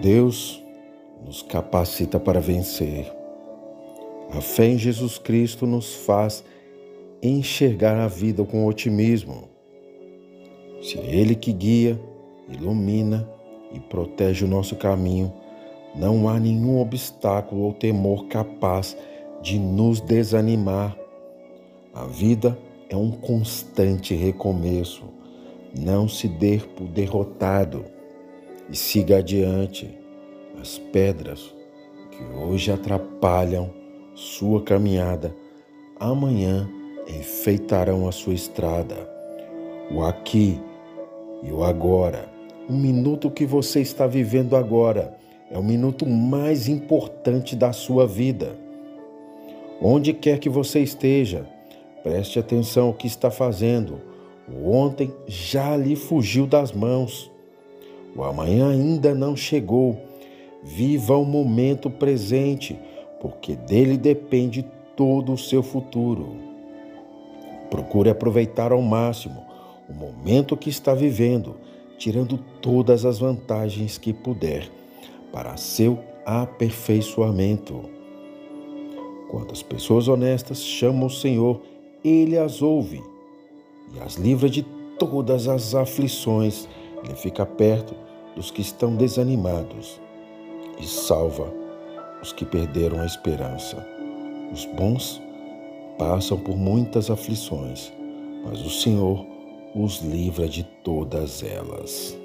Deus nos capacita para vencer. A fé em Jesus Cristo nos faz enxergar a vida com otimismo. Se é Ele que guia, ilumina e protege o nosso caminho, não há nenhum obstáculo ou temor capaz de nos desanimar. A vida é um constante recomeço. Não se dê por derrotado e siga adiante. As pedras que hoje atrapalham sua caminhada, amanhã enfeitarão a sua estrada. O aqui e o agora, o minuto que você está vivendo agora, é o minuto mais importante da sua vida. Onde quer que você esteja, preste atenção ao que está fazendo. O ontem já lhe fugiu das mãos. O amanhã ainda não chegou. Viva o momento presente, porque dele depende todo o seu futuro. Procure aproveitar ao máximo o momento que está vivendo, tirando todas as vantagens que puder para seu aperfeiçoamento. Quando as pessoas honestas chamam o Senhor, ele as ouve e as livra de todas as aflições. Ele fica perto dos que estão desanimados e salva os que perderam a esperança. Os bons passam por muitas aflições, mas o Senhor os livra de todas elas.